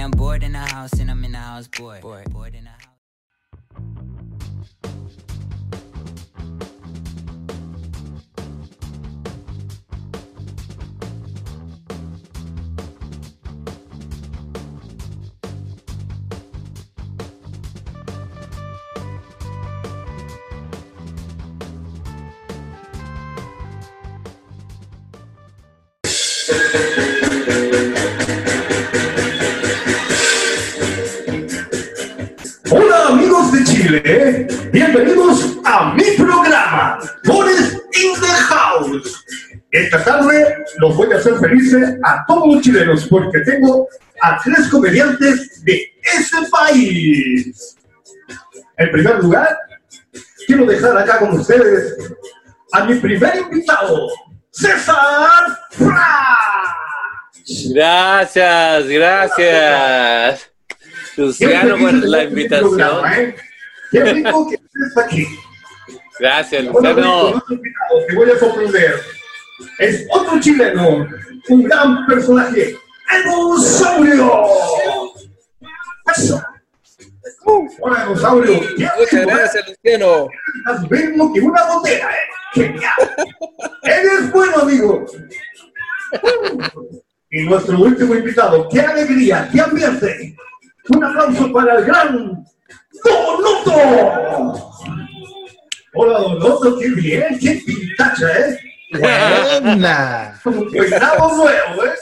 I'm bored in the house and I'm in the house bored. Bored in the house. Chile, bienvenidos a mi programa, Forest in the House. Esta tarde los voy a hacer felices a todos los chilenos porque tengo a tres comediantes de ese país. En primer lugar, quiero dejar acá con ustedes a mi primer invitado, César Fra. Gracias, gracias. Luciano por la invitación. ¿eh? Qué rico que estés aquí. Gracias, Luciano. invitado, Te voy a sorprender. Es otro chileno, un gran personaje, Dinosaurio. Eso. Hola, Dinosaurio. Qué Muchas gracias, Luciano. Estás mismo que una botella, ¿eh? Genial. Eres bueno, amigo. Y nuestro último invitado, qué alegría, qué ambiente. Un aplauso para el gran Donoto. Hola, Donoto, qué bien, qué pintacha, ¿eh? Buena. Como un peinado nuevo, ¿eh?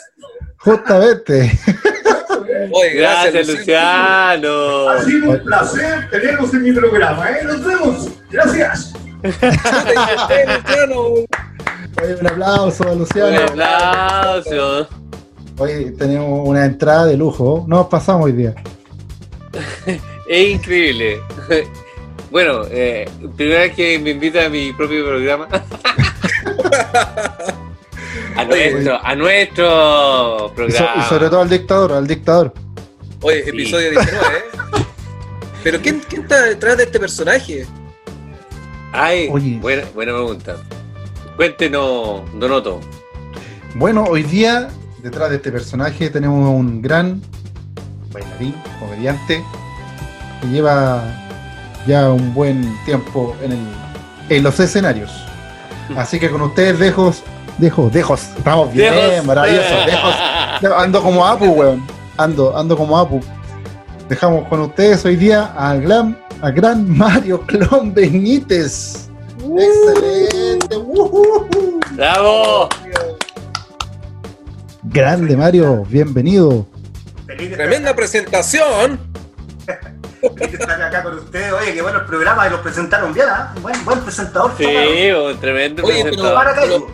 Justamente. Oye, gracias, Gracias, Luciano. Ha sido un placer tenerlos en mi programa, ¿eh? Nos vemos. Gracias. Luciano. Oye, un aplauso a Un Luciano. aplauso. Hoy tenemos una entrada de lujo. Nos pasamos hoy día. Es increíble. Bueno, eh, primera vez que me invita a mi propio programa. A nuestro, a nuestro Y, so- programa. y sobre todo al dictador, al dictador. Oye, Sí. episodio 19, ¿eh? Pero ¿quién, quién está detrás de este personaje? Ay, Oye. buena, buena pregunta. Cuéntenos, Donoto. Bueno, hoy día, detrás de este personaje, tenemos un gran bailarín, comediante, que lleva ya un buen tiempo en, el- en los escenarios. Así que con ustedes dejo, dejo, dejos. Estamos bien, Dejos. maravilloso, dejos. Ando como Apu, weón. Ando, ando como Apu. Dejamos con ustedes hoy día al gran, al gran Mario Clon Benítez. Excelente. Ujujú. ¡Bravo! Grande Mario, bienvenido. Tremenda presentación. Feliz estar acá con ustedes. Oye, qué bueno el programa y los presentaron bien, ¿ah? Buen, buen presentador. Sí, un tremendo Oye, pero- presentador. Pero,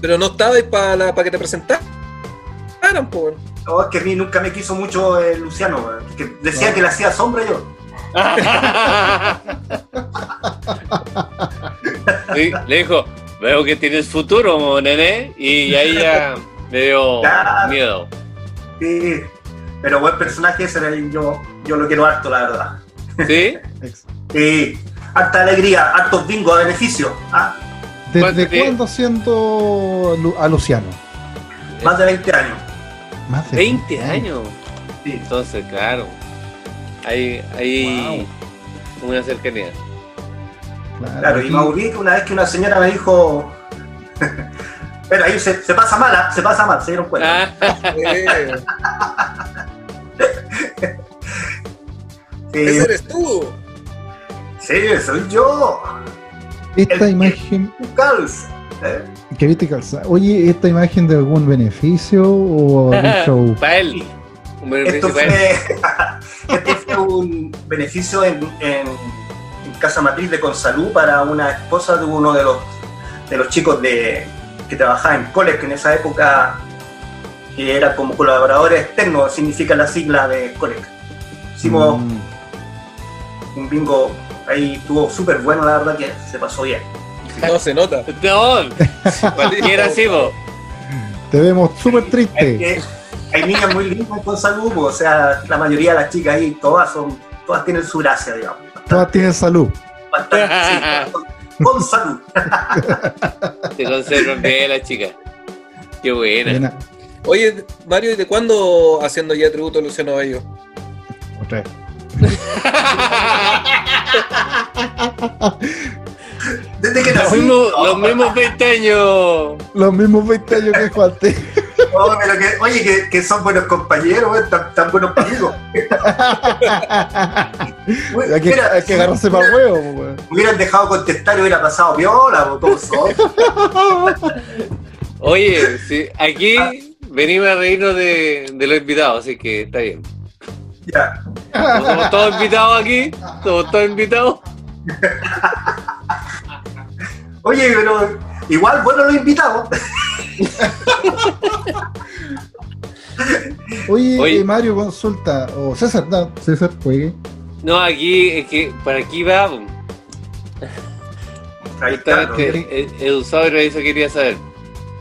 pero no estabais para que te presentaran, po. No, es que a mí nunca me quiso mucho eh, Luciano, que decía No. que le hacía sombra yo. Sí, le dijo, veo que tienes futuro, nene, y ahí ya me dio Claro. miedo. Sí, pero buen personaje ese, eh, yo, yo lo quiero harto, la verdad. ¿Sí? Sí, harta alegría, hartos bingos a beneficio. ¿ah? ¿Cuánto ¿Desde cuándo siento a Luciano? Más de 20 años. Más de 20 años. Sí. Entonces, claro. Hay, hay una cercanía. Claro, y me aburrí que una vez que una señora me dijo. Pero ahí se, se pasa mal, ¿ah? se pasa mal, se dieron cuenta. ese eres tú. sí, soy yo. Esta el- imagen Cals. ¿eh? que viste calza. Oye, ¿esta imagen de algún beneficio o algún show? para él. Un beneficio Esto para él. fue, esto fue un beneficio en, en- en Casa Matriz de Consalud para una esposa de uno de los, de los chicos de, que trabajaba en Colec en esa época, que era como colaboradores externos, significa la sigla de Colec. Hicimos Mm, un bingo ahí, estuvo súper bueno, la verdad que se pasó bien. No se nota. No, cualquiera así, po. te vemos súper Es triste. que hay niñas muy lindas con salud, o sea, la mayoría de las chicas ahí, todas son, todas tienen su gracia, digamos. Todas tienen salud. Bastante, sí, con, con salud. Se conservan bien las chicas. Qué buena. Buena. Oye, Mario, ¿y de cuándo haciendo ya tributo a Luciano Bello? Otra vez. Desde que Los nací. No, los mismos 20 años. Los mismos 20 años que Juan T. no, pero que- oye, que, que son buenos compañeros, weón, tan, tan buenos amigos. Hay que, hay que agarrarse para huevo. Me hubieran dejado contestar y hubiera pasado viola o todo eso. Oye, sí, aquí venimos a reírnos de, de los invitados, así que está bien. Ya. Somos todos invitados aquí, somos todos invitados. Oye, pero igual bueno los invitados. Oye, Oye. eh, Mario, consulta. O César, no, César, juegue. No, aquí es que para aquí va. Ahí está. ¿no? Justamente, el- el usuario eso quería saber.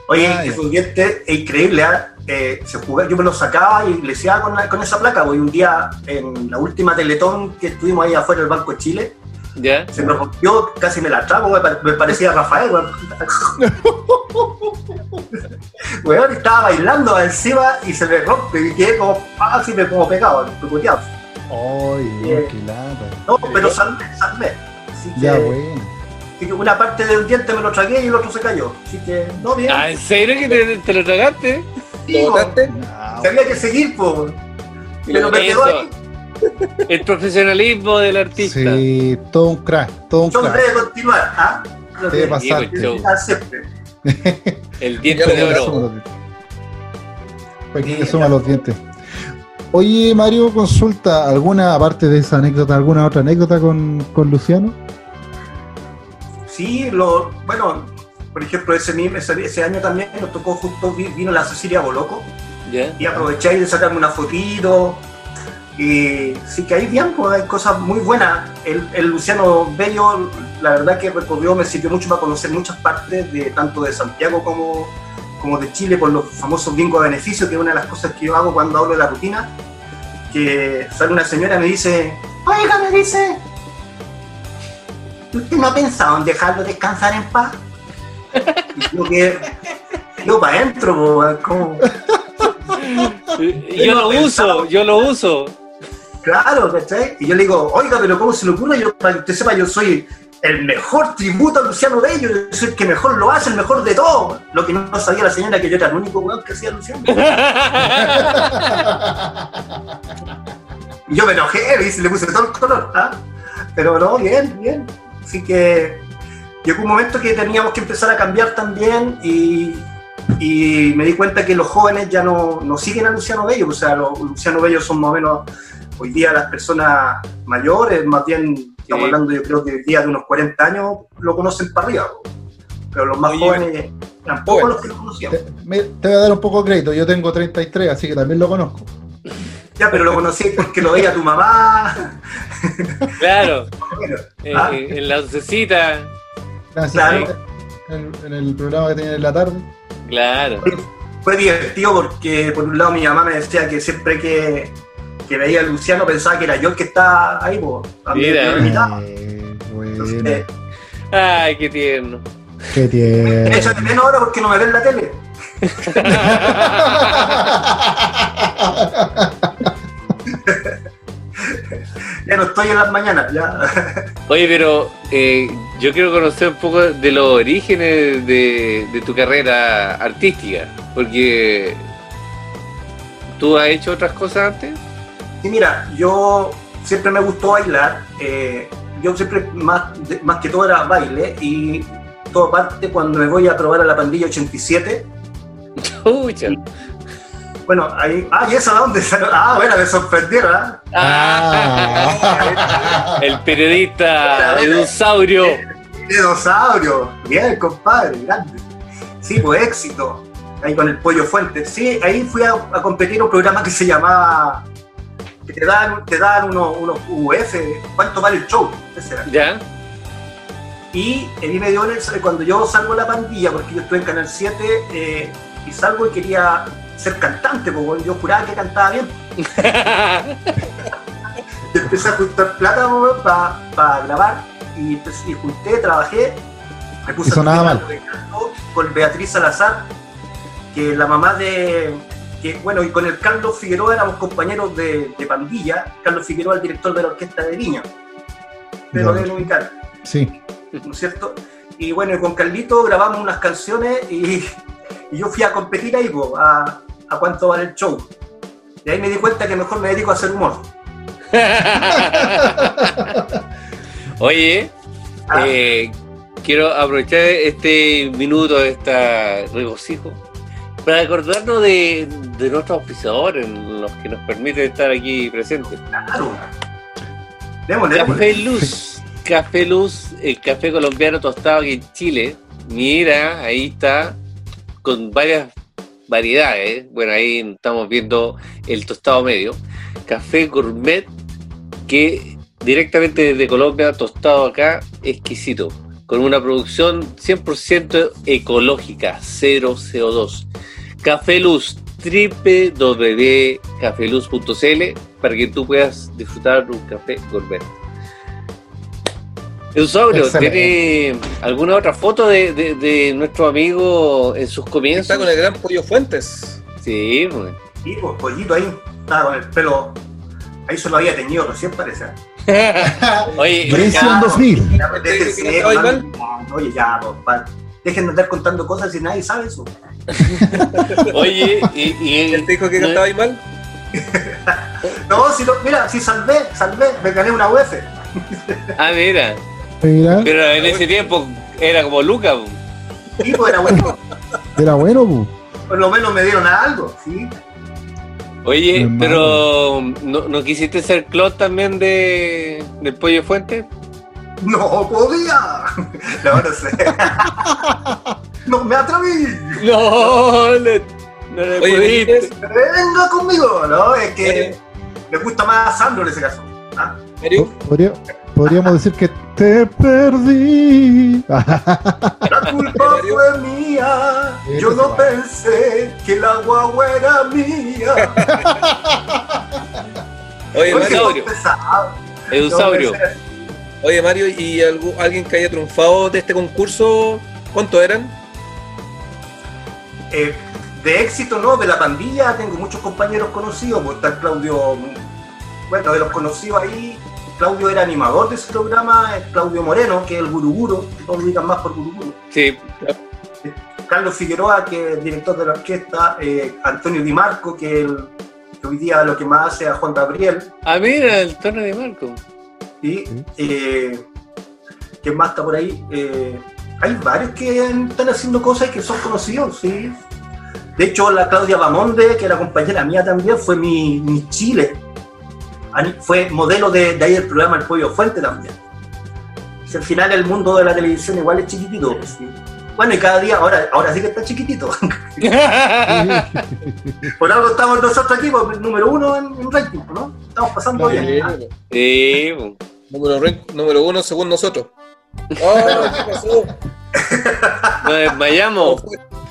Oye, Ah, ya. es un diente es increíble, ¿ah? Eh, se jugaba- yo me lo sacaba y le decía con, la- con esa placa. Hoy un día, en la última Teletón que estuvimos ahí afuera del Banco de Chile, ¿Ya? se me rompió, casi me la trago, me, pare- me parecía Rafael, weón. Estaba bailando encima y se me rompe y quedé como, así me como pegado, picoteado. Ay, Bien. qué lata. No, pero salvé, salvé. Así que, Ya, bueno. Así que una parte del diente me lo tragué y el otro se cayó. Así que, no, bien. Ah, ¿en serio que te, te lo tragaste? Sí, ¿Lo botaste? No, Había que seguir, po. Pero me quedó ahí. El profesionalismo del artista. Sí, todo un crack, todo un Yo crack. debe continuar, ¿ah? Lo Debe que- pues, Ah, siempre. El diente de oro. suma los dientes. Para que suma los dientes. Oye, Mario, consulta, ¿alguna, aparte de esa anécdota, alguna otra anécdota con, con Luciano? Sí, lo, bueno, por ejemplo, ese, mismo- ese, ese año también nos tocó justo, vi- vino la Cecilia Boloco ¿Ya? y aproveché ahí de sacarme una fotito. Y sí que hay bien, pues, hay cosas muy buenas. El, el Luciano Bello, la verdad que recorrió, me sirvió mucho para conocer muchas partes, de tanto de Santiago como, como de Chile, por los famosos bingos de beneficio, que es una de las cosas que yo hago cuando hablo de la rutina. Que sale una señora y me dice, oiga, me dice, ¿usted no ha pensado en dejarlo descansar en paz? Y yo que, yo para adentro, como... Yo lo uso, yo lo uso. Claro, ¿cachai? Y yo le digo, oiga, pero ¿cómo se le ocurre? Yo, para que usted sepa, yo soy el mejor tributo a Luciano Bello, yo soy el que mejor lo hace, el mejor de todo. Lo que no sabía la señora que yo era el único weón que hacía Luciano. Y yo me enojé, le puse todo el color, ¿ah? Pero no, bien, bien. Así que llegó un momento que teníamos que empezar a cambiar también y, y me di cuenta que los jóvenes ya no, no siguen a Luciano Bello, o sea, los Luciano Bello son más o menos hoy día las personas mayores, más bien estamos hablando yo creo que hoy día de unos 40 años lo conocen para arriba, pero los más Oye, jóvenes tampoco los que lo conocían. Te, me- te voy a dar un poco de crédito, yo tengo 33, así que también lo conozco. Ya, pero lo conocí porque lo veía tu mamá. Claro, Bueno, eh, ah, eh, en la. Gracias. Claro. En, en el programa que tenía en la tarde. Claro. fue divertido porque por un lado mi mamá me decía que siempre que, que veía a Luciano pensaba que era yo el que estaba ahí, pues. Mira. Eh, bueno, Ay, qué tierno. qué Me tierno. echo de menos ahora porque no me ven en la tele. Ya no estoy en las mañanas, ya. Oye, pero eh, yo quiero conocer un poco de los orígenes de, de tu carrera artística, porque tú has hecho otras cosas antes. Y mira, yo siempre me gustó bailar. eh, yo siempre, más, más que todo, era baile. Y todo parte cuando me voy a probar a la pandilla 87. Chucha. Bueno, ahí. Ah, ¿y esa de dónde salió? Ah, bueno, me sorprendieron, ¿ah? Ah. El periodista Edusaurio. Dinosaurio. Bien, compadre, grande. Sí, pues éxito. Ahí con el pollo fuente. Sí, ahí fui a, a competir un programa que se llamaba. que te dan, te dan unos, unos UF. ¿Cuánto vale el show? Ese era. ¿Ya? Y a mí me dio el- cuando yo salgo la pandilla, porque yo estuve en Canal 7 eh, y salgo y quería ser cantante, porque yo juraba que cantaba bien. Y empecé a juntar plata para grabar y, pues, y junté, trabajé. Me puse a mal. de canto con Beatriz Salazar, que la mamá de, que, bueno, y con el Carlos Figueroa éramos compañeros de, de pandilla. Carlos Figueroa, el director de la orquesta de Viña. Pero Ya. deben ubicar, Sí. ¿no es cierto? Y bueno, y con Carlito grabamos unas canciones y, y yo fui a competir ahí, po, a, a cuánto vale el show. Y ahí me di cuenta que mejor me dedico a hacer humor. Oye, Ah. eh, quiero aprovechar este minuto de esta regocijo para acordarnos de, de nuestros auspiciadores, los que nos permiten estar aquí presentes. Claro. Démosle, Café. Luz, Café Luz, el café colombiano tostado aquí en Chile. Mira, ahí está, con varias variedades. Bueno, ahí estamos viendo el tostado medio. Café gourmet, que directamente desde Colombia, tostado acá, exquisito. Con una producción 100% ecológica, cero CO2. Café Luz, www.cafeluz.cl para que tú puedas disfrutar un café gourmet. Eusaurio, Excelente. ¿tiene alguna otra foto de, de- de nuestro amigo en sus comienzos? Está con el gran Pollo Fuentes. Sí, pues. Y pues, pollito ahí, estaba con el pelo. Ahí se lo había teñido recién, parece. Oye, ya. 2000. Ya, pues, ¿Te- déjense, te- te- te- man. Oye, ya, pues, pa- dejen de andar contando cosas si nadie sabe eso. oye, y, y- ¿Él te dijo que no- cantaba ahí mal? No, si lo, mira, si salvé, salvé, me gané una UF. Ah, mira, Mira, pero en ese tiempo era como Luca. Y pues era bueno, era bueno, pu. por lo menos me dieron algo, ¿sí? Oye, Hermano. pero ¿no, no quisiste ser clot también de del Pollo Fuente? No podía. No, no sé. No me atreví. No, le- no le Oye, pudiste. Venga conmigo, ¿no? Es que Oye. me gusta más a Sandro en ese caso. ¿ah? Podría- podríamos decir que te perdí. La culpa fue mía. Yo no pensé que la guagua era mía. Oye, Mario. Eusaurio, oye, Mario, ¿y algu- alguien que haya triunfado de este concurso? ¿Cuántos eran? Eh, de éxito, no, de la pandilla tengo muchos compañeros conocidos, pues está el Claudio, bueno, de los conocidos ahí, Claudio era animador de ese programa, es Claudio Moreno, que es el Guruguro, todos lo más por Guruguro. sí, Carlos Figueroa, que es director de la orquesta, eh, Antonio Di Marco, que, el- que hoy día lo que más hace a Juan Gabriel, ah, mira, el tono de Marco. y eh, ¿quién más está por ahí? Eh, hay varios que están haciendo cosas y que son conocidos, sí. De hecho, la Claudia Bamonde, que era compañera mía también, fue mi, mi Chile. Fue modelo de, de ahí del programa El Pollo Fuente también. Si al final el mundo de la televisión igual es chiquitito. sí. Bueno, y cada día, ahora, ahora sí que está chiquitito. Por algo estamos nosotros aquí, pues, número uno en, en ranking, ¿no? Estamos pasando Muy bien. ¿ah? sí, pues. Número, uno según nosotros. Oh, ¿qué pasó? nos desmayamos.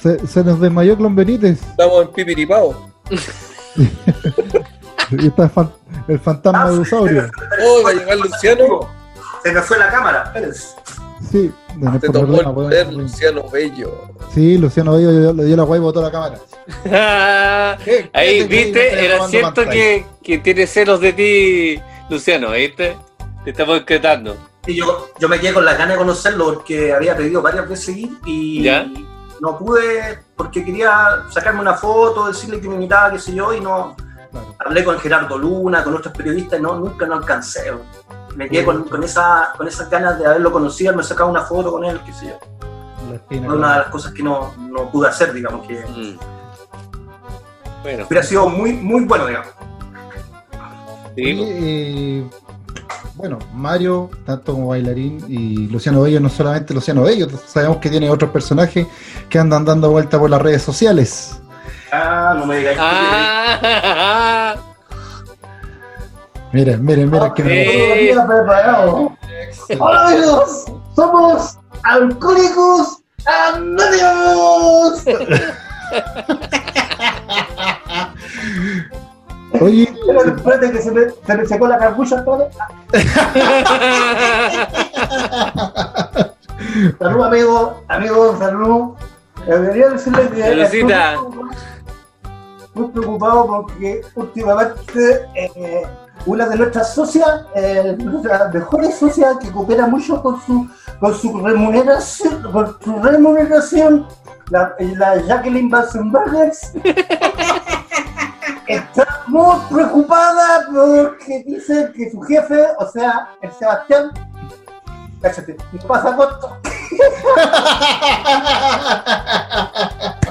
Se, se nos desmayó Clon Benítez. Estamos en pipiripao. Y está el, fan- el fantasma de Usaurio. Oh, va a llegar Luciano. Se me fue la cámara, espérense. Sí, de Te problema, el podemos- poder, Luciano Bello. Sí, Luciano Bello le dio- le dio la guay y botó la cámara. ¿Qué- Ahí, qué viste, era cierto que, que tiene celos de ti, Luciano, ¿viste? Te estamos excretando. Y yo, yo me quedé con las ganas de conocerlo porque había pedido varias veces ir y ¿Ya? no pude porque quería sacarme una foto, decirle que me invitaba, qué sé yo, y no. Claro. Hablé con Gerardo Luna, con otros periodistas no, nunca no alcancé. Me quedé con, con, esa, con esas ganas de haberlo conocido, me sacaba una foto con él, qué sé yo. Fue una de las cosas que no, no pude hacer, digamos, que Mm. Bueno, hubiera sido muy, muy bueno, digamos. sí, Oye, eh, bueno, Mario, tanto como bailarín, y Luciano Bello, no solamente Luciano Bello, sabemos que tiene otros personajes que andan dando vuelta por las redes sociales. Ah, no me digáis. Ah, Miren, miren, miren que Eh. Hola amigos, somos alcohólicos anónimos. Oye, Espérate que se me, se me secó la carbucha todo. Salud amigos, amigos, salud. Debería decirles que Saludcita. Muy preocupado porque últimamente eh, una de nuestras socias, eh, nuestra mejor socia que coopera mucho con su, con su remuneración, con su remuneración, la, la Jacqueline Bassenberger, está muy preocupada porque dice que su jefe, o sea, el Sebastián, cállate, pasa corto.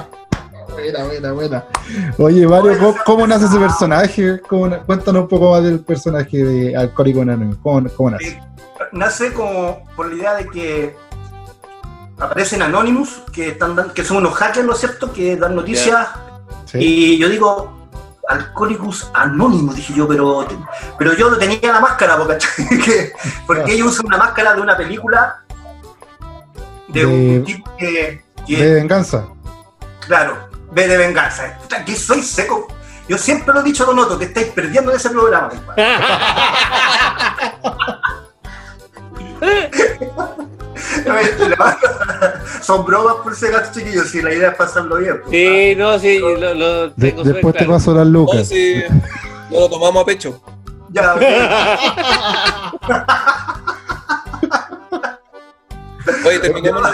Buena, buena, buena. Oye, Mario, ¿cómo, cómo nace ese personaje? ¿Cómo na- cuéntanos un poco más del personaje de Alcohólico Anónimo. ¿Cómo, cómo nace? nace como por la idea de que aparecen Anonymous, que, están que son unos hackers, ¿no es cierto?, que dan noticias. ¿Sí? Y yo digo, Alcohólicos Anonymous, dije yo, pero, pero yo no tenía la máscara, po, ¿cachai? Que- porque ellos usan una máscara de una película de, De- un tipo que, que- De venganza. claro, ve de venganza. Puta, que soy seco. Yo siempre lo he dicho, lo noto, que estáis perdiendo en ese programa. Son bromas por ese gato chiquillos, si la idea es pasarlo bien. pues. Sí, no, sí, lo, lo De- tengo súper después te paso las Oh, lucas. sí, no lo tomamos a pecho. Ya, Oye, terminemos la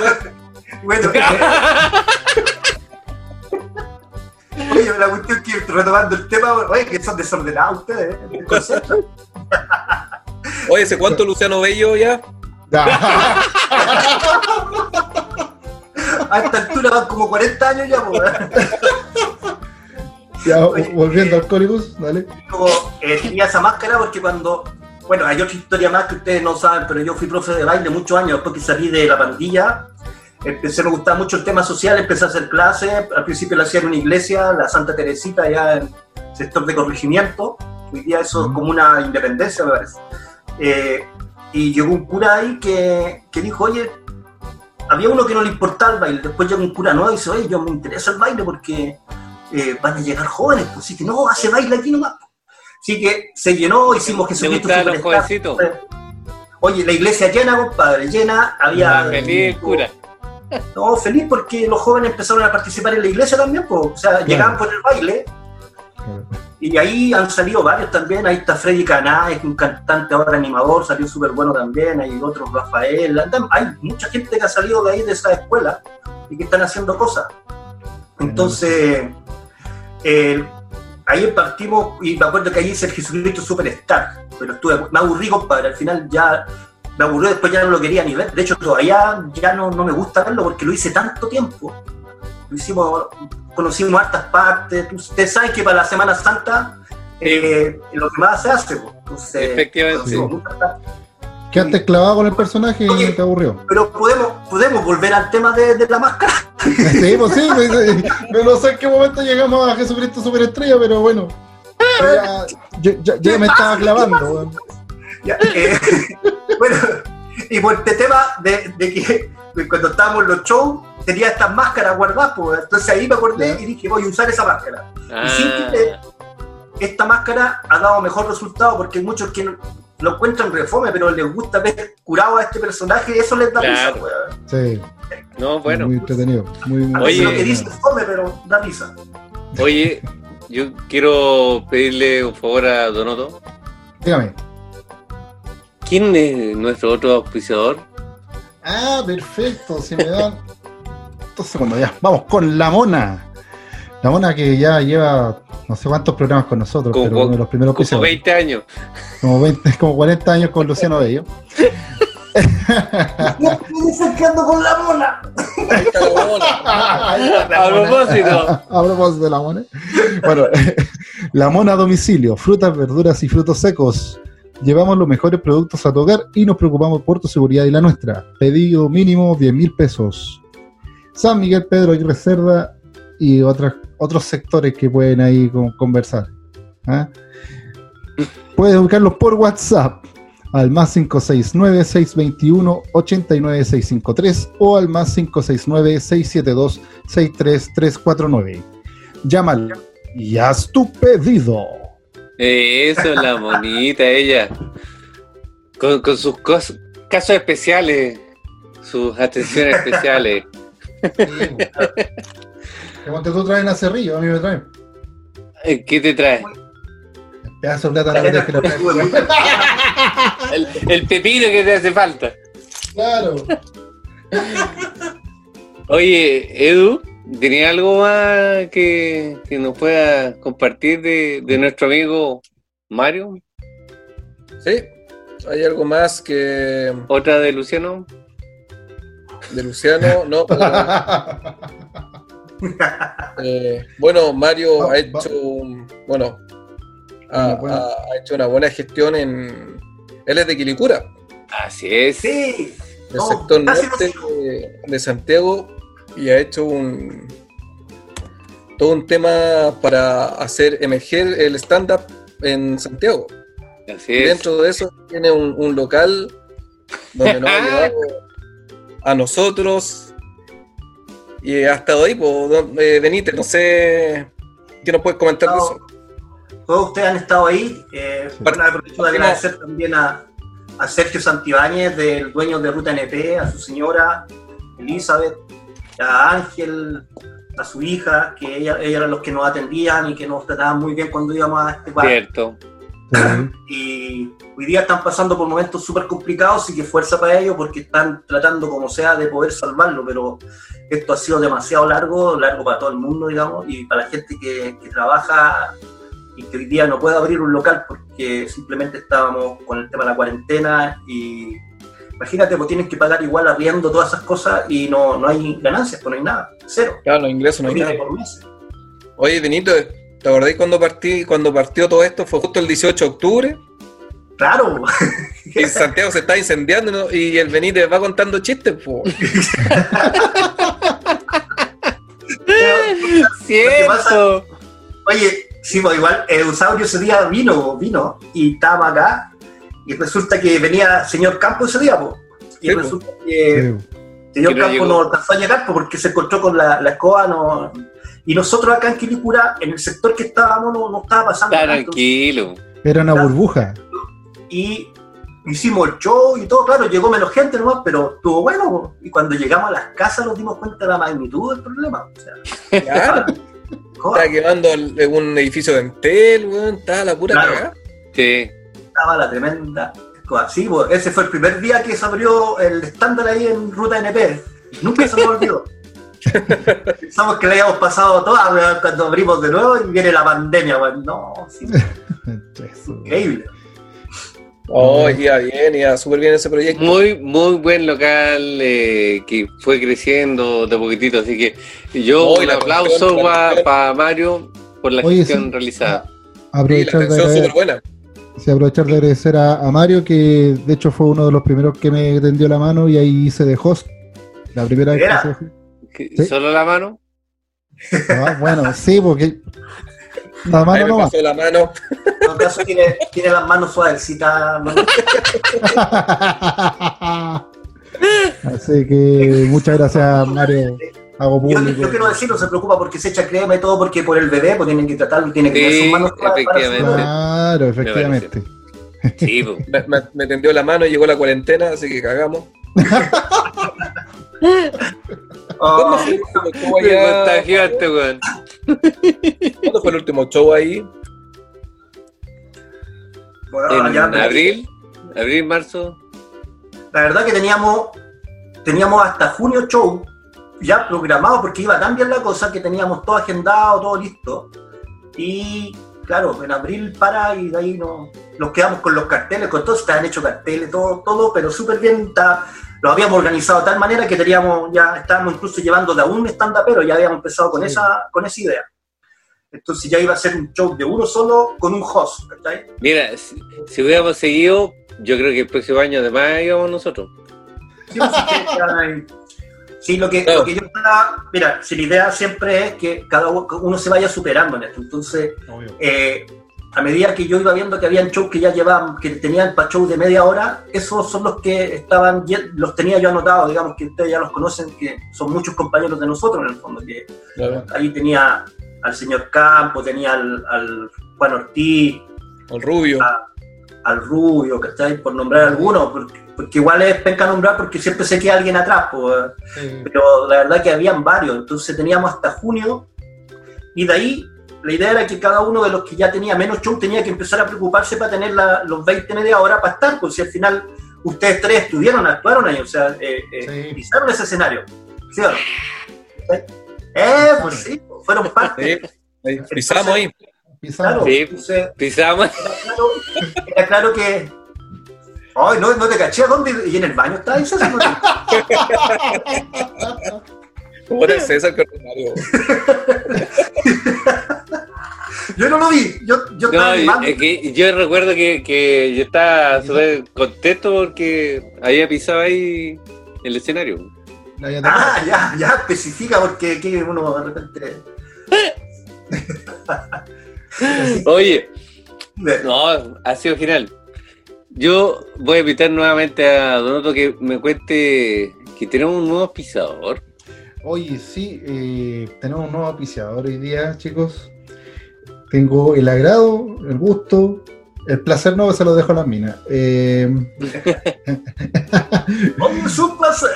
bueno. Oye, la cuestión es que retomando el tema, oye, que son desordenados ustedes, ¿eh? Oye, ¿hace cuánto Luciano Bello ya? Ya. A esta altura van como 40 años ya, pues. Ya, volviendo a Alcohólicos, dale. Yo eh, tenía esa máscara porque cuando. Bueno, hay otra historia más que ustedes no saben, pero yo fui profe de baile muchos años después que salí de la pandilla. Empecé, me gustaba mucho el tema social, empecé a hacer clases. Al principio lo hacía en una iglesia, la Santa Teresita, allá en sector de corregimiento. Hoy día eso es como una independencia, me parece. Eh, y llegó un cura ahí que, que dijo, oye, había uno que no le importaba el baile. Después llegó un cura nuevo y dice, oye, yo me interesa el baile porque eh, van a llegar jóvenes. Pues, así que no, hace baile aquí nomás. Así que se llenó, hicimos ¿Te Jesucristo gustaban los jovencitos? Oye, la iglesia llena, compadre, llena. Había. Feliz el cura. No, feliz porque los jóvenes empezaron a participar en la iglesia también, pues. O sea, llegaban por el baile. Y ahí han salido varios también. Ahí está Freddy Caná, es un cantante ahora animador, salió súper bueno también. Hay otros, Rafael. Hay mucha gente que ha salido de ahí, de esa escuela, y que están haciendo cosas. Entonces, eh, ahí partimos, y me acuerdo que ahí hice el Jesucristo Superstar. Pero estuve, me aburrí, compadre. Al final ya me aburrió, después ya no lo quería ni ver. De hecho, todavía ya no, no me gusta verlo porque lo hice tanto tiempo. Lo hicimos, conocimos hartas partes. Ustedes saben que para la Semana Santa eh, lo que más se hace. pues. Entonces, Efectivamente. partes. Quedaste clavado con el personaje y Oye. te aburrió. Pero podemos, podemos volver al tema de, de la máscara. Sí, pues sí, pues, sí. Pero no sé en qué momento llegamos a Jesucristo Superestrella, pero bueno. Ya- ya me estaba clavando, weón. Ya, eh, bueno, y por este tema de, de que cuando estábamos en los shows tenía estas máscaras guardadas, pues, entonces ahí me acordé y dije voy a usar esa máscara. Y sin Ah, que esta máscara ha dado mejor resultado porque hay muchos que no- lo encuentran refome, pero les gusta ver curado a este personaje y eso les da Claro. risa. weón. Sí, no, bueno. muy entretenido. Muy, muy Oye. lo que dice es fome, pero da risa. Oye, yo quiero pedirle un favor a Donoto. Dígame. ¿Quién es nuestro otro auspiciador? Ah, perfecto. Si me dan dos segundos ya. Vamos con la mona. La mona que ya lleva no sé cuántos programas con nosotros, Como- pero uno de los primeros Como episodios. 20 años. Como, 20, como 40 años con Luciano Bello. No me dicen que ando con la mona. Ahí está la bola. A propósito. A propósito de la mona. Bueno, la mona a domicilio, frutas, verduras y frutos secos. Llevamos los mejores productos a tu y nos preocupamos por tu seguridad y la nuestra. Pedido mínimo 10 mil pesos. San Miguel, Pedro Aguirre Cerda y otras, otros sectores que pueden ahí con- conversar. ¿Ah? Puedes buscarlos por WhatsApp al más 569-621-89653 o al más 569-672-63349. Llámalo y haz tu pedido. Eso es la monita, ella. Con, con sus cos- casos especiales, sus atenciones especiales. Como te tú traen a Cerrillo, a mí me traen. Eh, ¿Qué te trae? Pedazo de plata la que lo trae. El pepino que te hace falta. Claro. Oye, Edu, ¿tenía algo más que, que nos pueda compartir de, de nuestro amigo Mario? Sí, hay algo más que ¿Otra de Luciano? de Luciano, no. Eh, bueno, Mario Va- ha hecho, un- bueno, ha, buena- hecho una buena gestión en. Él es de Quilicura, Así es. Sí, del No, sector norte de, de Santiago, y ha hecho un todo un tema para hacer emerger el stand-up en Santiago. Así Y es. dentro de eso tiene un, un local donde nos ha llevado a nosotros y ha estado ahí, pues, eh, Benítez, no sé qué nos puedes comentar de eso. todos ustedes han estado ahí. Eh, bueno, aprovecho de agradecer también a, a Sergio Santibáñez, del dueño de Ruta NP, a su señora Elizabeth, a Ángel, a su hija, que ella, ellos eran los que nos atendían y que nos trataban muy bien cuando íbamos a este bar. Cierto. y hoy día están pasando por momentos súper complicados y que fuerza para ellos porque están tratando como sea de poder salvarlo, pero esto ha sido demasiado largo, largo para todo el mundo, digamos, y para la gente que, que trabaja y que hoy día no puede abrir un local porque simplemente estábamos con el tema de la cuarentena y imagínate, pues tienes que pagar igual arriendo todas esas cosas y no, no hay ganancias, pues no hay nada, cero. Claro, los ingresos no hay nada. por meses. Oye, Benito, ¿te acordáis cuando partí, cuando partió todo esto? Fue justo el 18 de octubre. Claro, Y Santiago se está incendiando ¿no? y el Benítez va contando chistes, po. Cierto. Oye, sí, pues igual, Eusaurio ese día vino, vino, y estaba acá, y resulta que venía señor Campo ese día, pues. Y Sí, resulta que señor Campo llegó. no alcanzó a llegar porque se encontró con la, la escoba, no... Y nosotros acá en Quilicura, en el sector que estábamos, no, no estaba pasando Está tranquilo. Era una burbuja. y hicimos el show y todo, claro, llegó menos gente nomás, pero estuvo bueno. Y cuando llegamos a las casas nos dimos cuenta de la magnitud del problema. O sea, Claro, estaba quemando un edificio de Entel, weón, estaba la pura Claro. cagada. Sí. Estaba la tremenda cosa. Sí, pues, ese fue el primer día que se abrió el estándar ahí en Ruta NP. Nunca se nos olvidó. Pensamos que le habíamos pasado todas cuando abrimos de nuevo y viene la pandemia, weón. No, sí, increíble. Oh, iba bien, iba súper bien ese proyecto. Muy, muy buen local eh, que fue creciendo de poquitito. Así que yo Oh, un la aplauso para. Mario por la Oye, gestión sí. realizada. Y la Aprovechar de, atención súper agrade- buena. Sí, aprovechar de agradecer a, a Mario, que de hecho fue uno de los primeros que me tendió la mano y ahí hice de host. La primera vez que Era. hice de host. ¿Qué- Sí. ¿Solo la mano? Ah, bueno, sí, porque la mano no va. pasó la mano. En caso, tiene, tiene las manos suavecitas. ¿no? Así que muchas gracias, Mario. Hago Yo, público. yo quiero decir, no se preocupa porque se echa crema y todo, porque por el bebé, pues tienen que tratarlo, tienen que Sí, tener sus manos suaves para su efectivamente. Claro, efectivamente. Sí, po. Me, me- me tendió la mano y llegó la cuarentena, así que cagamos. Oh, ¿Cuándo fue el último show Me allá? contagiaste, weón. ¿Cuándo fue el último show ahí? bueno, En ya- abril, abril, marzo. La verdad que teníamos, teníamos hasta junio show ya programado porque iba tan bien la cosa que teníamos todo agendado, todo listo. Y claro, en abril para y de ahí no, nos quedamos con los carteles, con todos estaban hechos carteles, todo, todo, pero súper bien. lo habíamos organizado de tal manera que teníamos, ya estábamos incluso llevando de a un stand pero ya habíamos empezado con, Sí. esa, con esa idea. Entonces ya iba a ser un show de uno solo con un host, ¿cachai? Mira, si, si hubiéramos seguido, yo creo que el próximo año además íbamos nosotros. Sí, pues, sí, lo que, Claro. lo que yo estaba, mira, si la idea siempre es que cada uno se vaya superando en esto. Entonces, eh, a medida que yo iba viendo que habían shows que ya llevaban, que tenían para shows de media hora, esos son los que estaban, los tenía yo anotados, digamos que ustedes ya los conocen, que son muchos compañeros de nosotros en el fondo, que ahí tenía al señor Campo, tenía al, al Juan Ortiz, El rubio. Al Rubio, ¿cachai? Por nombrar algunos, porque, porque igual es penca nombrar porque siempre se queda alguien atrás, pues, pero la verdad que habían varios, entonces teníamos hasta junio y de ahí la idea era que cada uno de los que ya tenía menos show tenía que empezar a preocuparse para tener la- los 20 media hora para estar, pues si al final ustedes tres estuvieron, actuaron ahí, o sea, eh, eh, Sí. pisaron ese escenario. ¿Sí o no? Eh, pues sí, fueron parte. Sí, pisamos ahí. Pisamos. Claro, Sí. entonces, Pisamos. era claro, era claro que. Ay, no, no te caché a dónde. Y en el baño estaba ahí, César, no Por el César Carbonario. Yo no lo vi. Yo, yo estaba No, animando. es que yo recuerdo que, que yo estaba súper contento porque había pisado ahí el escenario. Ah, ya, ya, especifica porque aquí uno de repente. Oye, no, ha sido genial. Yo voy a invitar nuevamente a Donato que me cuente que tenemos un nuevo pisador. Oye, sí, eh, tenemos un nuevo auspiciador hoy día, chicos. Tengo el agrado, el gusto, el placer no se lo dejo a las minas. Eh, Hoy es un placer.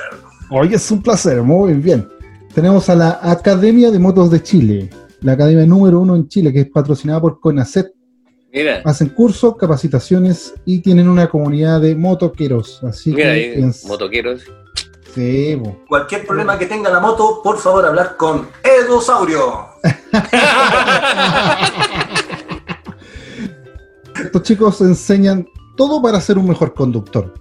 hoy es un placer, muy bien. Tenemos a la Academia de Motos de Chile, la academia número uno en Chile, que es patrocinada por CONACET. Mira, Hacen cursos, capacitaciones y tienen una comunidad de motoqueros. Así mira que ahí, motoqueros. sí, bo. Cualquier problema que tenga la moto, por favor, hablar con Edosaurio. Estos chicos enseñan todo para ser un mejor conductor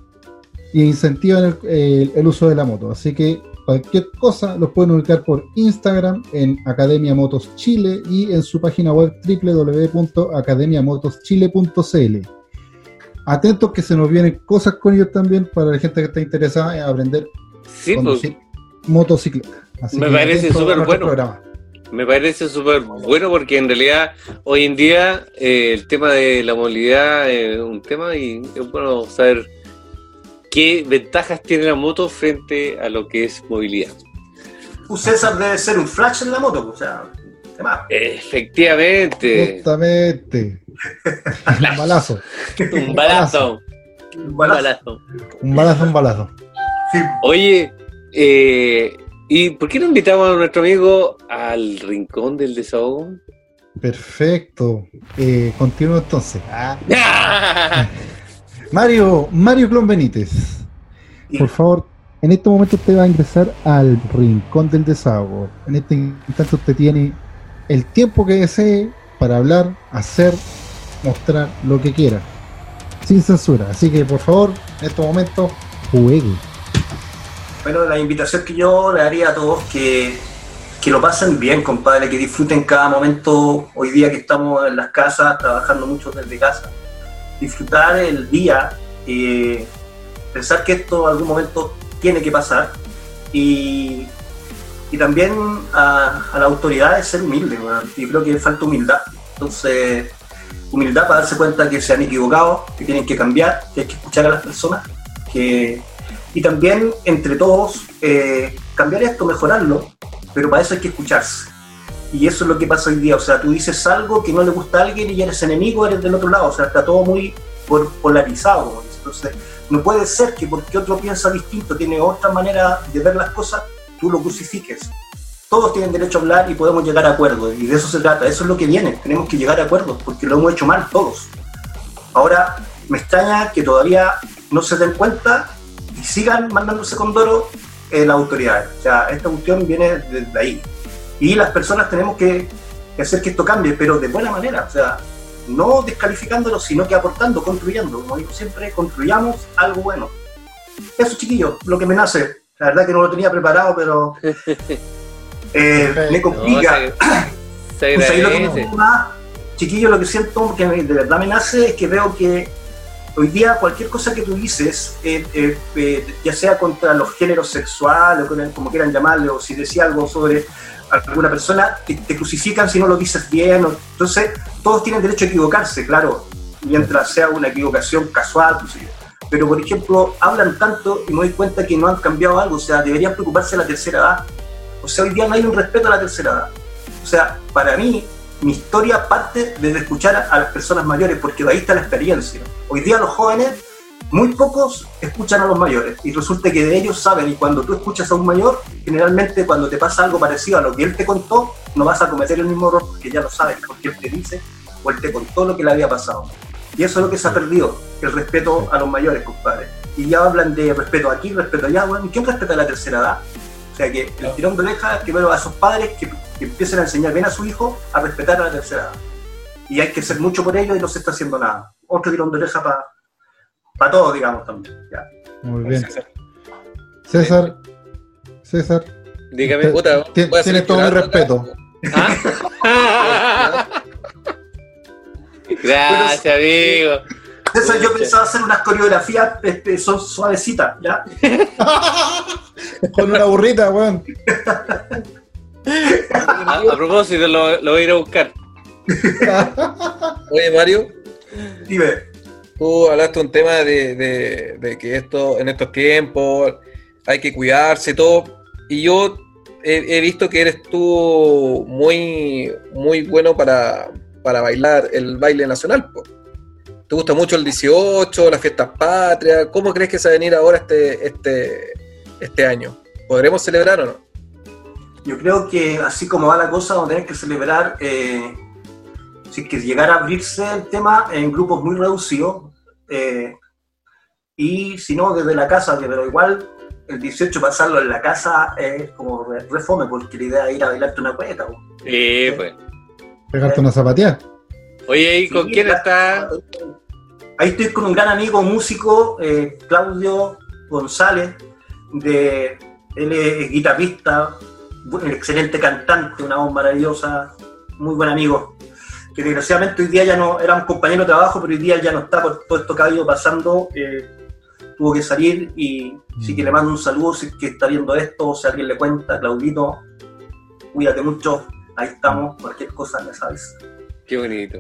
y incentivan el, el- el uso de la moto. Así que cualquier cosa los pueden ubicar por Instagram en Academia Motos Chile y en su página web www.academiamotoschile.cl. Atentos que se nos vienen cosas con ellos también para la gente que está interesada en aprender Sí, pues, motocicleta. Así Me que parece atentos a súper nuestro bueno. programa. me parece súper bueno porque en realidad hoy en día eh, el tema de la movilidad es un tema y es bueno saber qué ventajas tiene la moto frente a lo que es movilidad. César debe ser un flash en la moto, o sea, ¿qué más? Efectivamente, Justamente. un balazo. un balazo, un Balazo. balazo. Un balazo, un balazo. Sí. Oye, eh, ¿y por qué no invitamos a nuestro amigo al rincón del desahogo? Perfecto. Eh, continúo entonces. Mario, Mario Clon Benítez. Por favor, en este momento usted va a ingresar al rincón del desahogo. En este instante usted tiene el tiempo que desee para hablar, hacer, mostrar lo que quiera. Sin censura. Así que por favor, en este momento, juegue. Bueno, la invitación que yo le haría a todos que, que lo pasen bien, compadre, que disfruten cada momento hoy día que estamos en las casas, trabajando mucho desde casa. Disfrutar el día, eh, pensar que esto en algún momento tiene que pasar y, y también a, a la autoridad es ser humilde. weón. Yo creo que falta humildad. Entonces, humildad para darse cuenta que se han equivocado, que tienen que cambiar, que hay que escuchar a las personas, que y también entre todos eh, cambiar esto, mejorarlo, pero para eso hay que escucharse. Y eso es lo que pasa hoy día, o sea, tú dices algo que no le gusta a alguien y eres enemigo, eres del otro lado, o sea, está todo muy polarizado. Entonces, no puede ser que porque otro piensa distinto, tiene otra manera de ver las cosas, tú lo crucifiques. Todos tienen derecho a hablar y podemos llegar a acuerdos, y de eso se trata, eso es lo que viene, tenemos que llegar a acuerdos, porque lo hemos hecho mal todos. Ahora, me extraña que todavía no se den cuenta y sigan mandándose con Doro eh, las autoridades. O sea, esta cuestión viene desde ahí. Y las personas tenemos que, que hacer que esto cambie, pero de buena manera. O sea, no descalificándolo, sino que aportando, construyendo. Como digo siempre, construyamos algo bueno. Eso, chiquillos, lo que me nace. La verdad que no lo tenía preparado, pero eh, me No, complica. se, se Pues ahí lo que me agradece. siento más, chiquillo, lo que siento que me- de verdad me nace es que veo que hoy día cualquier cosa que tú dices, eh, eh, eh, ya sea contra los géneros sexuales, o como quieran llamarle, o si decía algo sobre alguna persona, te, te crucifican si no lo dices bien. o- entonces, todos tienen derecho a equivocarse, claro, mientras sea una equivocación casual. yo. Pero, por ejemplo, hablan tanto y me doy cuenta que no han cambiado algo, o sea, deberían preocuparse de la tercera edad. O sea, hoy día no hay un respeto a la tercera edad. O sea, para mí, mi historia parte desde escuchar a, las personas mayores, porque ahí está la experiencia. Hoy día los jóvenes muy pocos escuchan a los mayores y resulta que de ellos saben y cuando tú escuchas a un mayor, generalmente cuando te pasa algo parecido a lo que él te contó, no vas a cometer el mismo error porque ya lo sabes, porque él te dice o él te contó lo que le había pasado. Y eso es lo que se ha perdido, el respeto a los mayores, compadre. Y ya hablan de respeto aquí, respeto allá, bueno, ¿y quién respeta a la tercera edad? O sea que el tirón de oreja primero a esos padres que, que empiecen a enseñar bien a su hijo a respetar a la tercera edad. Y hay que hacer mucho por ello y no se está haciendo nada. Otro tirón de oreja para para todos, digamos, también. Ya. Muy bien. César, César, Dígame. Puta, tienes todo mi respeto. ¿Ah? Gracias, amigo. César, yo pensaba hacer unas coreografías este, son suavecitas, ¿ya? Con una burrita, weón. A, a propósito, lo, lo voy a ir a buscar. Oye, Mario, Dime. tú hablaste un tema de, de- de que esto en estos tiempos hay que cuidarse y todo. Y yo he, he visto que eres tú muy, muy bueno para, para bailar el baile nacional. po. ¿Te gusta mucho el 18, las fiestas patrias? ¿Cómo crees que se va a venir ahora este, este, este año? ¿Podremos celebrar o no? Yo creo que así como va la cosa, vamos a tener que celebrar, eh, si es que llegara a abrirse el tema en grupos muy reducidos, eh, y si no, desde la casa, que- pero igual el 18 pasarlo en la casa es como re, re fome, porque la idea es ir a bailarte una po. Sí, pues. Pegarte una zapatilla. Oye, ¿y con Sí, quién está? Ahí estoy con un gran amigo músico, eh, Claudio González, de, él es guitarrista, excelente cantante, una voz maravillosa, muy buen amigo. Que desgraciadamente hoy día ya no, era un compañero de trabajo, pero hoy día ya no está por todo esto que ha ido pasando. eh, tuvo que salir y sí que le mando un saludo si es que está viendo esto, o si alguien le cuenta, Claudito, cuídate mucho, ahí estamos, cualquier cosa ya sabes. Qué bonito.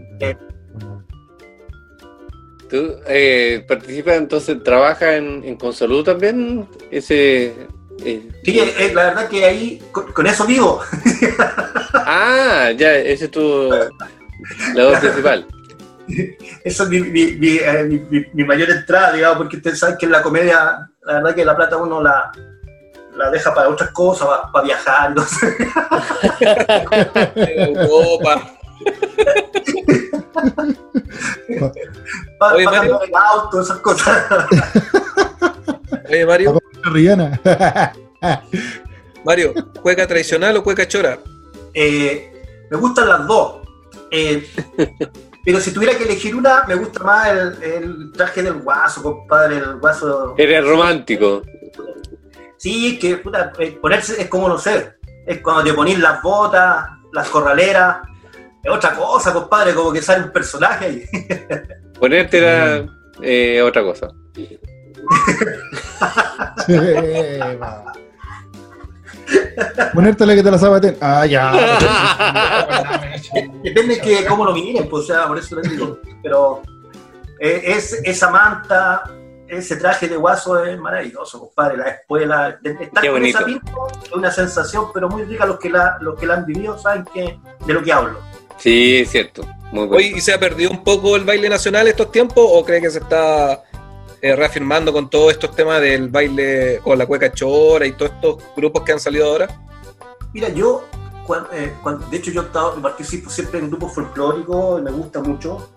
¿Tú eh, participas entonces, trabajas en, en Consalud también? Ese. Eh, Sí, eh, la verdad que ahí, con, con eso vivo. Ah, ya, ese es tu. La voz principal. Esa es mi, mi- mi, eh, mi- mi- mi mayor entrada, digamos, porque ustedes saben que en la comedia, la verdad que la plata uno la, la deja para otras cosas, para, viajar, no sé, Europa. para, Oye, para Mario. el auto, esas cosas. Oye, Mario, Rihanna. Mario, ¿cueca tradicional o cueca chora? Eh, me gustan las dos. Eh, pero si tuviera que elegir una, me gusta más el, el traje del guaso, compadre, el guaso. Eres romántico. Sí, que puta, eh, ponerse es como no sé, es cuando te ponís las botas, las corraleras, es otra cosa, compadre, como que sale un personaje ahí. Ponerte era eh, otra cosa. Ponértela que te la zapaten. Ah, ya. Depende que cómo lo miren, pues, o sea, por eso les digo. Pero eh, es, esa manta, ese traje de guaso es maravilloso, compadre. La espuela, de- estar Qué con bonito. esa pinta es una sensación, pero muy rica. Los que la, los que la han vivido saben que, de lo que hablo. Sí, es cierto. Muy bueno. Oye, ¿y se ha perdido un poco el baile nacional estos tiempos o cree que se está eh, reafirmando con todos estos temas del baile con la cueca chora y todos estos grupos que han salido ahora? Mira, yo, cuan- eh, de hecho, yo he estado- participo siempre en grupos folclóricos, me gusta mucho.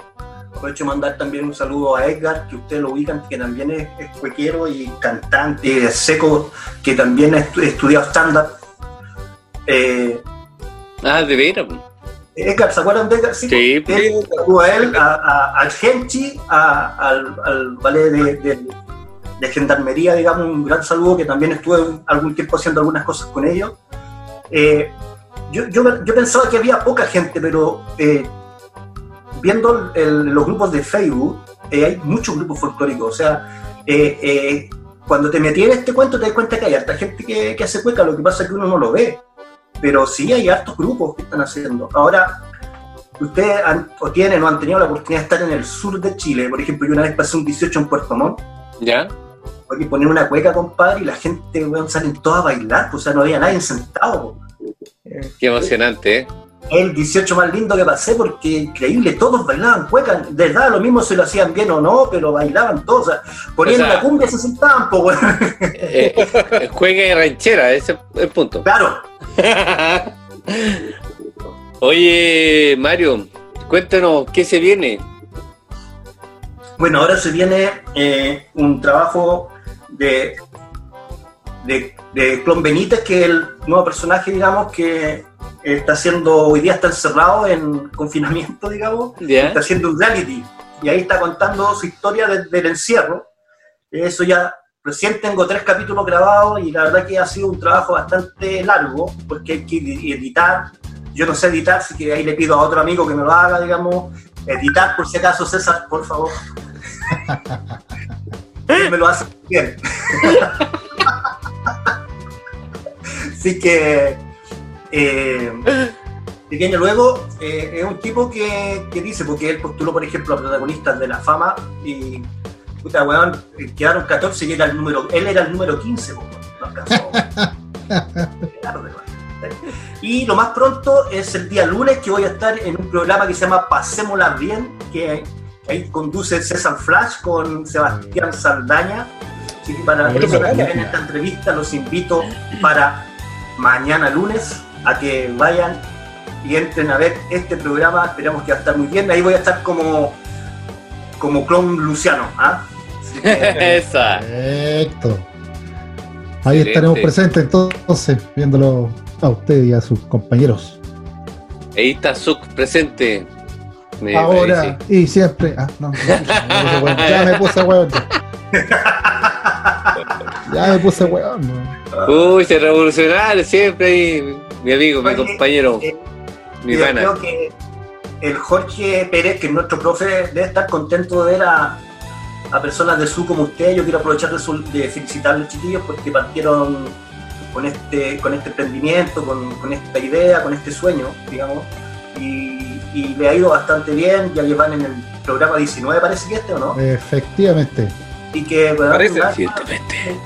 Aprovecho de mandar también un saludo a Edgar, que ustedes lo ubican, que también es, es cuequero y cantante, es seco, que también ha estu- estudiado stand-up. Eh, Ah, de veras. Edgar, ¿se acuerdan de Edgar? Sí, Él, saludo a él, a, a- al Genchi, a- al, al ballet de, de- de gendarmería, digamos, un gran saludo, que también estuve un- algún tiempo haciendo algunas cosas con ellos. Eh, yo, yo, yo pensaba que había poca gente, pero eh, viendo el- los grupos de Facebook, eh, hay muchos grupos folclóricos, o sea, eh, eh, cuando te metí en este cuento te das cuenta que hay harta gente que, que hace cueca, lo que pasa es que uno no lo ve, pero sí hay hartos grupos que están haciendo. Ahora, ustedes han- o tienen o han tenido la oportunidad de estar en el sur de Chile, por ejemplo, yo una vez pasé un 18 en Puerto Montt, ¿Ya? hay que poner una cueca, compadre, y la gente, weón, salen todos a bailar, pues, o sea, no había nadie sentado. Qué emocionante, ¿eh? El 18 más lindo que pasé porque increíble, todos bailaban cueca, de verdad lo mismo si lo hacían bien o no, pero bailaban todos, o sea, ponían O sea- la cumbia y se sentaban, pues bueno. Eh, eh, juega de ranchera, ese es el punto. claro. Oye, Mario, cuéntanos, ¿qué se viene? Bueno, ahora se viene eh, un trabajo de, de, de Clon Benítez, que es el nuevo personaje, digamos, que está haciendo, hoy día está encerrado en confinamiento, digamos, ¿Ya? está haciendo un reality y ahí está contando su historia desde el encierro. Eso ya, recién tengo tres capítulos grabados y la verdad que ha sido un trabajo bastante largo porque hay que edi- editar. Yo no sé editar, así que ahí le pido a otro amigo que me lo haga, digamos. Editar, por si acaso, César, por favor. Me lo hace bien. así que eh, y viene luego, eh, es un tipo que, que dice, porque él postuló, por ejemplo, a protagonistas de la fama y, puta, weón, quedaron 14 y era el número, él era el número 15, po, no alcanzó. Tarde, weón. Y lo más pronto es el día lunes que voy a estar en un programa que se llama Pasémosla Bien, que ahí conduce César Flash con Sebastián Saldaña. Así que para las personas que ven esta entrevista, los invito para mañana lunes a que vayan y entren a ver este programa. Esperamos que va a estar muy bien. Ahí voy a estar como, como clon Luciano. ¿ah? Así que, Esa. Perfecto. Ahí Excelente. estaremos presentes entonces, viéndolo a usted y a sus compañeros. Ahí está Zuc presente. Me Ahora parece. y siempre. Ah, no, no, ya me puse hueón. Ya me puse hueón. Uy, se revolucionario siempre ahí. Mi amigo, mi compañero, eh, mi yo pana. creo que el Jorge Pérez, que es nuestro profe, debe estar contento de ver a, a personas de su como usted. Yo quiero aprovechar de, su- de felicitar a los chiquillos porque partieron con este, con este emprendimiento, con, con esta idea, con este sueño, digamos. Y, y le ha ido bastante bien. Ya llevan en el programa 19, parece que este, ¿o no? Efectivamente. Y que, bueno, Parece, Ciertamente.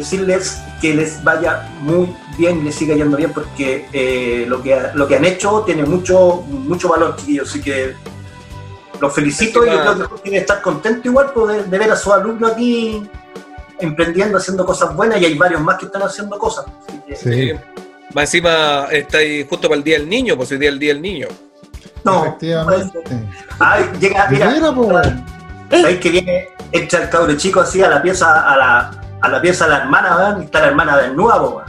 Decirles que les vaya muy bien y les siga yendo bien porque eh, lo, que, lo que han hecho tiene mucho, mucho valor, chiquillos. Así que los felicito y yo creo que Jorge debe estar contento igual pues, de, de ver a sus alumnos aquí emprendiendo, haciendo cosas buenas y hay varios más que están haciendo cosas. Así que, Sí, Más encima está ahí justo para el Día del Niño, pues hoy día es el Día del Niño. no, efectivamente. Ay, llega, mira, Mira, po. ¿sabes que viene, entra el cabro chico así a la pieza, a la, a la pieza de la hermana, ¿verdad? y está la hermana desnuda, weón.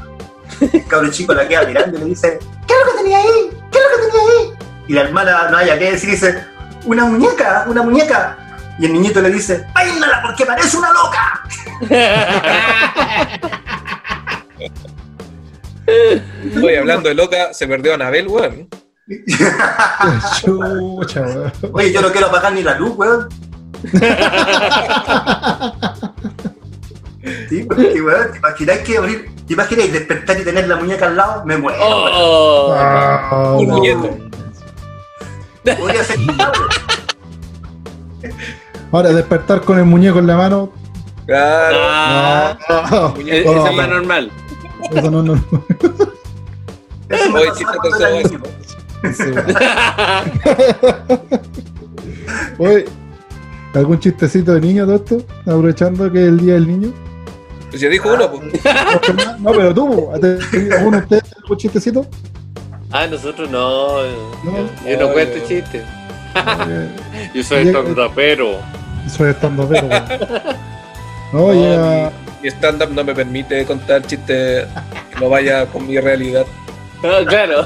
El cabro chico la queda mirando y le dice, ¿qué es lo que tenía ahí? ¿Qué es lo que tenía ahí? Y la hermana no haya que decir, dice, una muñeca, una muñeca. Y el niñito le dice, ¡Peínala porque parece una loca! Hoy hablando de loca, se perdió Anabel, weón. Chucha, weón. Oye, yo no quiero apagar ni la luz, weón. Sí, porque, weón, ¿te imagináis que abrir, te imagináis despertar y tener la muñeca al lado? Me muero. weón. Oh, Ah, Un muñeco. Podría ser. Ahora despertar con el muñeco en la mano. Claro. ah, No, es- no, esa es más normal. eso no, no. Eso me eso. niño. Oye, ¿algún chistecito de niño de esto? Aprovechando que es el día del niño. Pues ya dijo uno, pues. No, pero tú, ¿alguno de ustedes algún chistecito? Ah, nosotros no. Yo, yo no No, cuento yo- chistes. Eh, Yo soy Llega- rapero. Soy estando pero. No, llega, Mi stand-up no me permite contar chistes que no vaya con mi realidad. Ah, claro.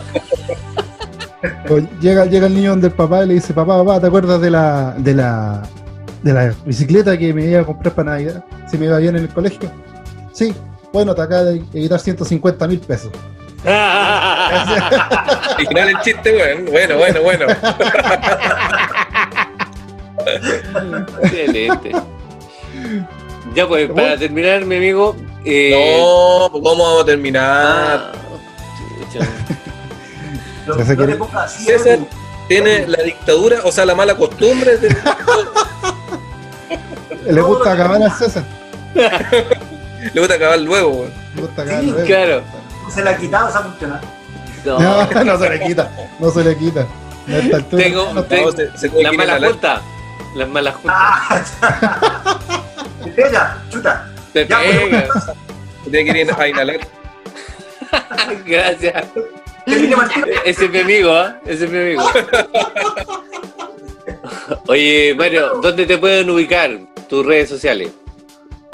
llega, llega el niño donde el papá y le dice, papá, papá, ¿te acuerdas de la, de la de la bicicleta que me iba a comprar para Navidad? Si me iba bien en el colegio. Sí, bueno, te acaba de evitar 150 mil pesos. Original el chiste, weón. Bueno, bueno, bueno. Excelente. Ya pues, para terminar, mi amigo. Eh, No, pues ¿cómo vamos a terminar? ah, que- César Edu. tiene la dictadura, o sea, la mala costumbre de... Le gusta acabar al César. Le gusta acabar luego, weón. Le gusta acabar Sí, luego. claro. se la ha quitado esa cuestión. No, No, no se le quita, no se le quita. A esta altura, Tengo- no, tengo- se, malas inhalar. juntas. Las malas juntas. Ah, te pega, chuta. Te ya, pega. Tiene que ir a inhalar. Gracias. Ese es mi amigo, ¿ah? Ese es mi amigo. Oye, Mario, ¿dónde te pueden ubicar tus redes sociales?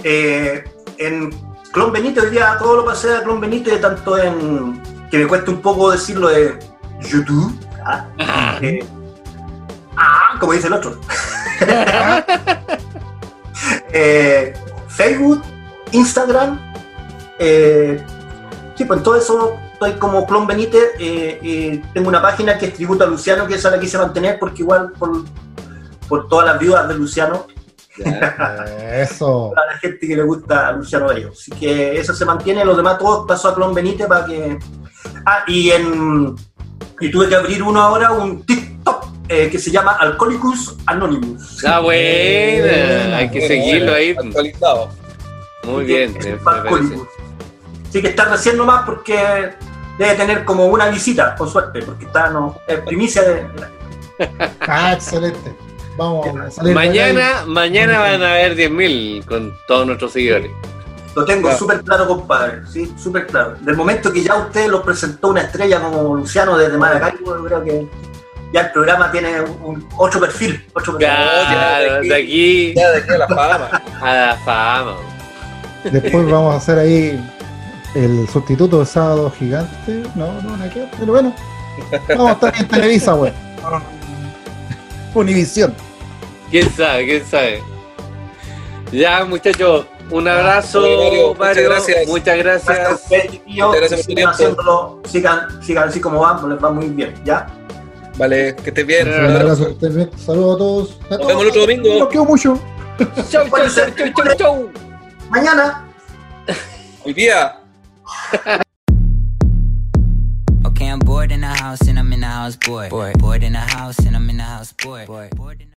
Eh, en Clon Benito, hoy día todo lo pasé a Clon Benito, tanto en. que me cuesta un poco decirlo de YouTube. ah, eh, ah, como dice el otro. Eh, Facebook, Instagram. eh, sí, pues en todo eso estoy como Clon Benítez. tengo una página que es Tributo a Luciano, que esa la quise mantener porque igual por, por todas las viudas de Luciano, Eso. a la gente que le gusta a Luciano Bello. Así que eso se mantiene, los demás todos pasó a Clon Benítez para que. Ah, y en. Y tuve que abrir uno ahora, un TikTok eh, que se llama Alcoholicus Anonymous. Ah, bueno, hay que seguirlo ahí. Actualizado. Muy bien, Es. Así que está recién nomás porque debe tener como una visita, con suerte, porque está no, es primicia de. Ah, excelente. Vamos a salir. de acá Mañana, mañana van a haber 10.000 con todos nuestros seguidores. Lo tengo Claro. súper claro, compadre. Sí, súper claro. Del momento que ya usted los presentó una estrella como Luciano desde Maracaibo, yo creo que ya el programa tiene un, otro perfil. Otro perfil. Claro, de aquí Ya dejé la fama. a la fama. Después vamos a hacer ahí el sustituto de sábado gigante. No, no, no, pero bueno. Vamos a estar en Televisa, güey. Univisión. ¿Quién sabe? ¿Quién sabe? Ya, muchachos, un abrazo, Oye, Mario, Mario. muchas gracias. Muchas Gracias gracias. Muchas gracias Sigan haciéndolo, sigan, sigan así como van, les va muy bien, ¿ya? Vale, que estés bien. Un abrazo, que estén bien. Saludos a todos. A todos. vemos el otro domingo. Los quiero mucho. Chau, chau, chau, chau, chau, chau. Mañana. Hoy día. Bored in the house and I'm in the house, boy. Bored, in the house and I'm in the house, boy. Bored, in